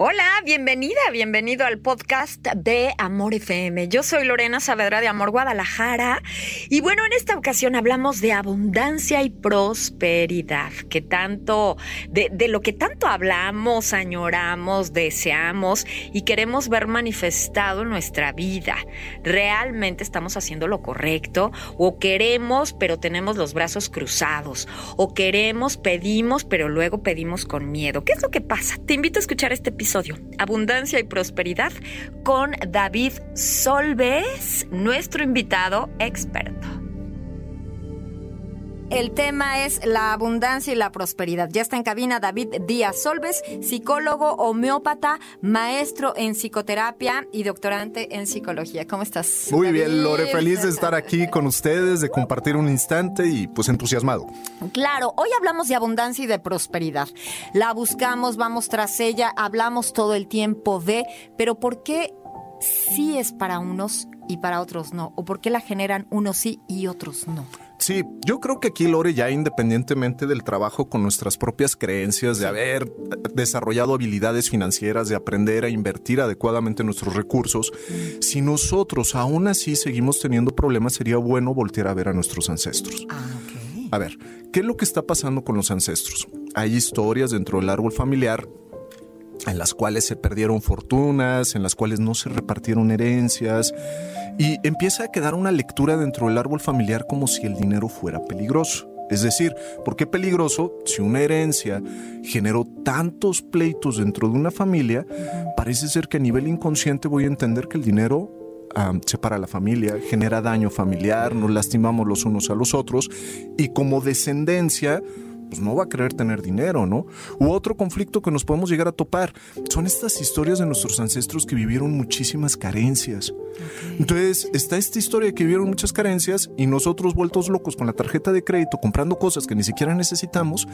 Hola, bienvenida, bienvenido al podcast de Amor FM. Yo soy Lorena Saavedra de Amor Guadalajara y bueno, en esta ocasión hablamos de abundancia y prosperidad, que tanto, de, de lo que tanto hablamos, añoramos, deseamos y queremos ver manifestado en nuestra vida. ¿Realmente estamos haciendo lo correcto o queremos pero tenemos los brazos cruzados o queremos, pedimos pero luego pedimos con miedo? ¿Qué es lo que pasa? Te invito a escuchar este episodio Abundancia y Prosperidad, con David Solves, nuestro invitado experto. El tema es la abundancia y la prosperidad. Ya está en cabina David Díaz Solves, psicólogo, homeópata, maestro en psicoterapia y doctorante en psicología. ¿Cómo estás? Muy bien, Lore, feliz de estar aquí con ustedes, de compartir un instante y pues entusiasmado. Claro, hoy hablamos de abundancia y de prosperidad. La buscamos, vamos tras ella, hablamos todo el tiempo de, pero ¿por qué sí es para unos y para otros no? ¿O por qué la generan unos sí y otros no? Sí, yo creo que aquí, Lore, ya independientemente del trabajo con nuestras propias creencias, de haber desarrollado habilidades financieras, de aprender a invertir adecuadamente nuestros recursos, si nosotros aún así seguimos teniendo problemas, sería bueno voltear a ver a nuestros ancestros. Ah, A ver, ¿qué es lo que está pasando con los ancestros? Hay historias dentro del árbol familiar en las cuales se perdieron fortunas, en las cuales no se repartieron herencias, y empieza a quedar una lectura dentro del árbol familiar como si el dinero fuera peligroso. Es decir, ¿por qué peligroso? Si una herencia generó tantos pleitos dentro de una familia, parece ser que a nivel inconsciente voy a entender que el dinero separa a la familia, genera daño familiar, nos lastimamos los unos a los otros y como descendencia pues no va a querer tener dinero, ¿no? U otro conflicto que nos podemos llegar a topar son estas historias de nuestros ancestros que vivieron muchísimas carencias. Entonces, está esta historia que vivieron muchas carencias y nosotros vueltos locos con la tarjeta de crédito comprando cosas que ni siquiera necesitamos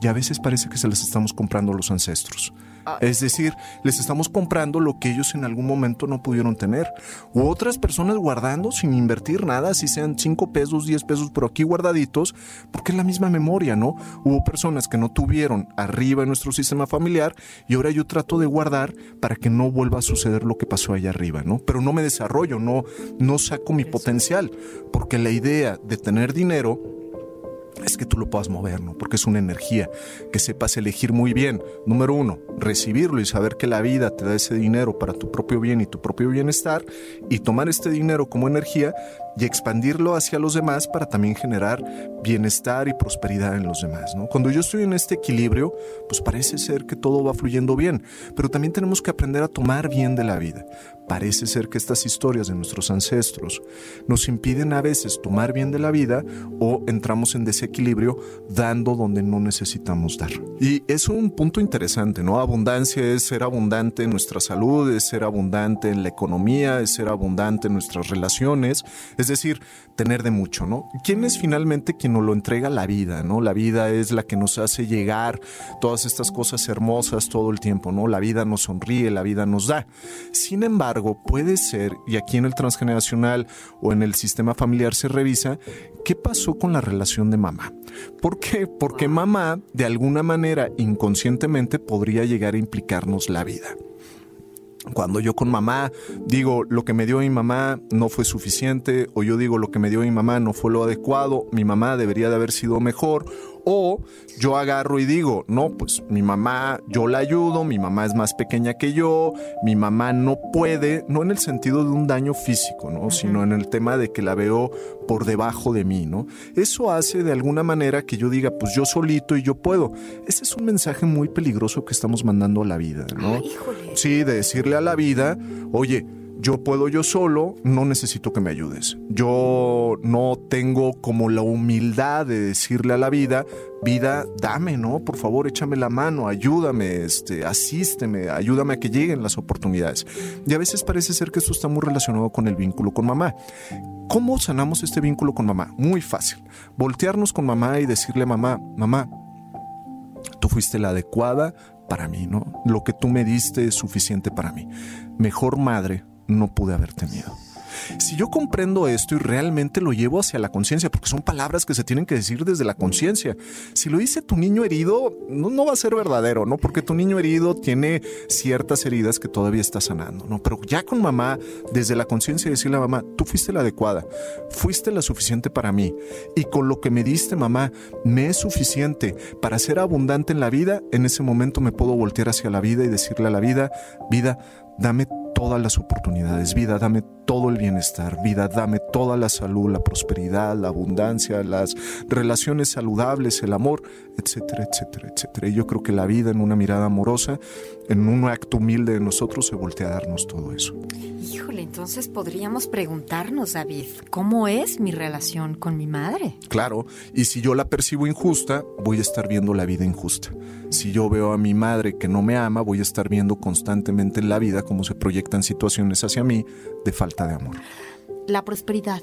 y a veces parece que se las estamos comprando a los ancestros. Ah. Es decir, les estamos comprando lo que ellos en algún momento no pudieron tener. U otras personas guardando sin invertir nada, si sean 5 pesos, 10 pesos, pero aquí guardaditos, porque es la misma memoria, ¿no? Hubo personas que no tuvieron arriba en nuestro sistema familiar y ahora yo trato de guardar para que no vuelva a suceder lo que pasó allá arriba, ¿no? Pero no me desarrollo, no, no saco mi potencial, porque la idea de tener dinero es que tú lo puedas mover, ¿no? Porque es una energía, que sepas elegir muy bien. Número uno, recibirlo y saber que la vida te da ese dinero para tu propio bien y tu propio bienestar y tomar este dinero como energía y expandirlo hacia los demás para también generar bienestar y prosperidad en los demás, ¿no? Cuando yo estoy en este equilibrio, pues parece ser que todo va fluyendo bien, pero también tenemos que aprender a tomar bien de la vida. Parece ser que estas historias de nuestros ancestros nos impiden a veces tomar bien de la vida o entramos en desequilibrio dando donde no necesitamos dar. Y es un punto interesante, ¿no? Abundancia es ser abundante en nuestra salud, es ser abundante en la economía, es ser abundante en nuestras relaciones, es decir, tener de mucho, ¿no? ¿Quién es finalmente quien nos lo entrega la vida, ¿no? La vida es la que nos hace llegar todas estas cosas hermosas todo el tiempo, ¿no? La vida nos sonríe, la vida nos da. Sin embargo, puede ser, y aquí en el transgeneracional o en el sistema familiar se revisa, ¿qué pasó con la relación de mamá? ¿Por qué? Porque mamá, de alguna manera, inconscientemente, podría llegar a implicarnos la vida. Cuando yo con mamá digo lo que me dio mi mamá no fue suficiente o yo digo lo que me dio mi mamá no fue lo adecuado, mi mamá debería de haber sido mejor o yo agarro y digo, no, pues mi mamá, yo la ayudo, mi mamá es más pequeña que yo, mi mamá no puede, no en el sentido de un daño físico, ¿no? Sino en el tema de que la veo por debajo de mí, ¿no? Eso hace de alguna manera que yo diga, pues yo solito y yo puedo. Ese es un mensaje muy peligroso que estamos mandando a la vida, ¿no? Sí, de decirle a la vida, oye, yo puedo yo solo, no necesito que me ayudes. Yo no tengo como la humildad de decirle a la vida, vida, dame, ¿no? Por favor, échame la mano, ayúdame, este, asísteme, ayúdame a que lleguen las oportunidades. Y a veces parece ser que esto está muy relacionado con el vínculo con mamá. ¿Cómo sanamos este vínculo con mamá? Muy fácil. Voltearnos con mamá y decirle a mamá, mamá, tú fuiste la adecuada para mí, ¿no? Lo que tú me diste es suficiente para mí. Mejor madre no pude haber tenido. Si yo comprendo esto y realmente lo llevo hacia la conciencia, porque son palabras que se tienen que decir desde la conciencia. Si lo dice tu niño herido, no, va a ser verdadero, ¿no? Porque tu niño herido tiene ciertas heridas que todavía está sanando, ¿no? Pero ya con mamá, desde la conciencia, decirle a mamá, tú fuiste la adecuada, fuiste la suficiente para mí. Y con lo que me diste, mamá, me es suficiente para ser abundante en la vida. En ese momento me puedo voltear hacia la vida y decirle a la vida, vida, dame todas las oportunidades, vida, dame todo el bienestar, vida, dame toda la salud, la prosperidad, la abundancia, las relaciones saludables, el amor, etcétera, etcétera, etcétera. Y yo creo que la vida en una mirada amorosa, en un acto humilde de nosotros, se voltea a darnos todo eso. Híjole, entonces podríamos preguntarnos, David, ¿cómo es mi relación con mi madre? Claro, y si yo la percibo injusta, voy a estar viendo la vida injusta. Si yo veo a mi madre que no me ama, voy a estar viendo constantemente en la vida cómo se proyectan situaciones hacia mí de falta de amor. La prosperidad.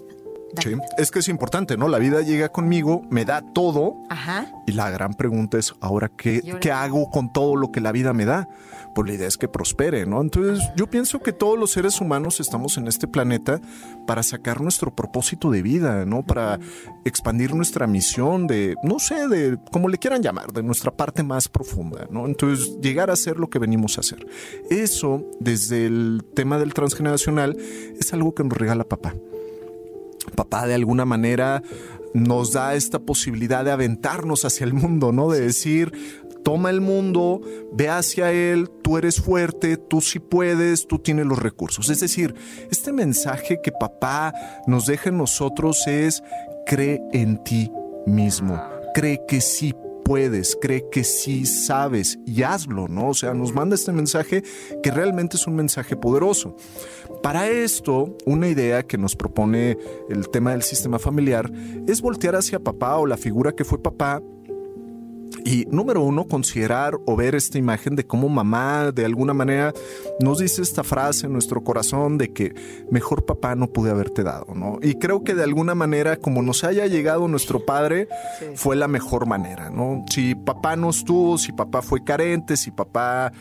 Sí, es que es importante, ¿no? La vida llega conmigo, me da todo. Ajá. Y la gran pregunta es, ¿ahora qué, qué hago con todo lo que la vida me da? Pues la idea es que prospere, ¿no? Entonces yo pienso que todos los seres humanos estamos en este planeta para sacar nuestro propósito de vida, ¿no? Para expandir nuestra misión de, no sé, de, como le quieran llamar, de nuestra parte más profunda, ¿no? Entonces llegar a ser lo que venimos a hacer. Eso, desde el tema del transgeneracional, es algo que nos regala papá papá de alguna manera nos da esta posibilidad de aventarnos hacia el mundo, ¿no? De decir, toma el mundo, ve hacia él, tú eres fuerte, tú sí puedes, tú tienes los recursos. Es decir, este mensaje que papá nos deja en nosotros es, cree en ti mismo, cree que sí puedes, cree que sí sabes y hazlo, ¿no? O sea, nos manda este mensaje que realmente es un mensaje poderoso. Para esto, una idea que nos propone el tema del sistema familiar es voltear hacia papá o la figura que fue papá y número uno, considerar o ver esta imagen de cómo mamá de alguna manera nos dice esta frase en nuestro corazón de que mejor papá no pude haberte dado, ¿no? Y creo que de alguna manera, como nos haya llegado nuestro padre, fue la mejor manera, ¿no? Si papá no estuvo, si papá fue carente, si papá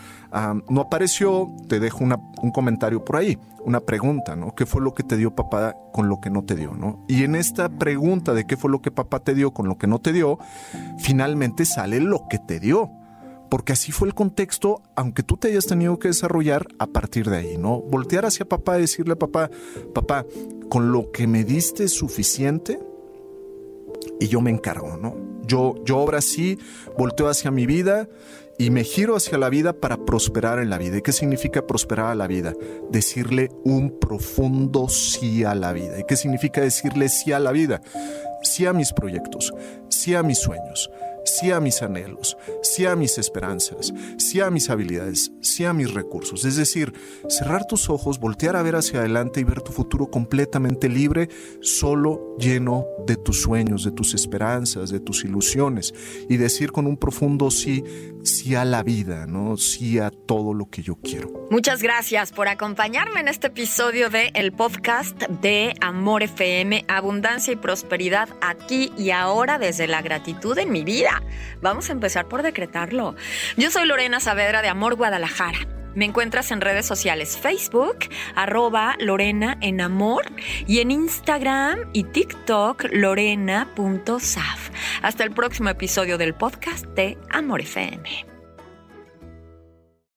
no apareció, te dejo un comentario por ahí, una pregunta, ¿no? ¿Qué fue lo que te dio papá con lo que no te dio, ¿no? Y en esta pregunta de qué fue lo que papá te dio con lo que no te dio, finalmente sale lo que te dio. Porque así fue el contexto, aunque tú te hayas tenido que desarrollar a partir de ahí, ¿no? Voltear hacia papá y decirle a papá, papá, con lo que me diste es suficiente y yo me encargo, ¿no? Yo, yo ahora sí volteo hacia mi vida y me giro hacia la vida para prosperar en la vida. ¿Y qué significa prosperar a la vida? Decirle un profundo sí a la vida. ¿Y qué significa decirle sí a la vida? Sí a mis proyectos, sí a mis sueños, sí a mis anhelos, sí a mis esperanzas, sí a mis habilidades, sí a mis recursos. Es decir, cerrar tus ojos, voltear a ver hacia adelante y ver tu futuro completamente libre, solo lleno de tus sueños, de tus esperanzas, de tus ilusiones y decir con un profundo sí, sí a la vida, ¿no? Sí a todo lo que yo quiero. Muchas gracias por acompañarme en este episodio de el podcast de Amor FM, Abundancia y Prosperidad aquí y ahora desde la gratitud en mi vida. Vamos a empezar por decretarlo. Yo soy Lorena Saavedra de Amor Guadalajara. Me encuentras en redes sociales Facebook, arroba Lorena en Amor y en Instagram y TikTok lorena.saf. Hasta el próximo episodio del podcast de Amor FM.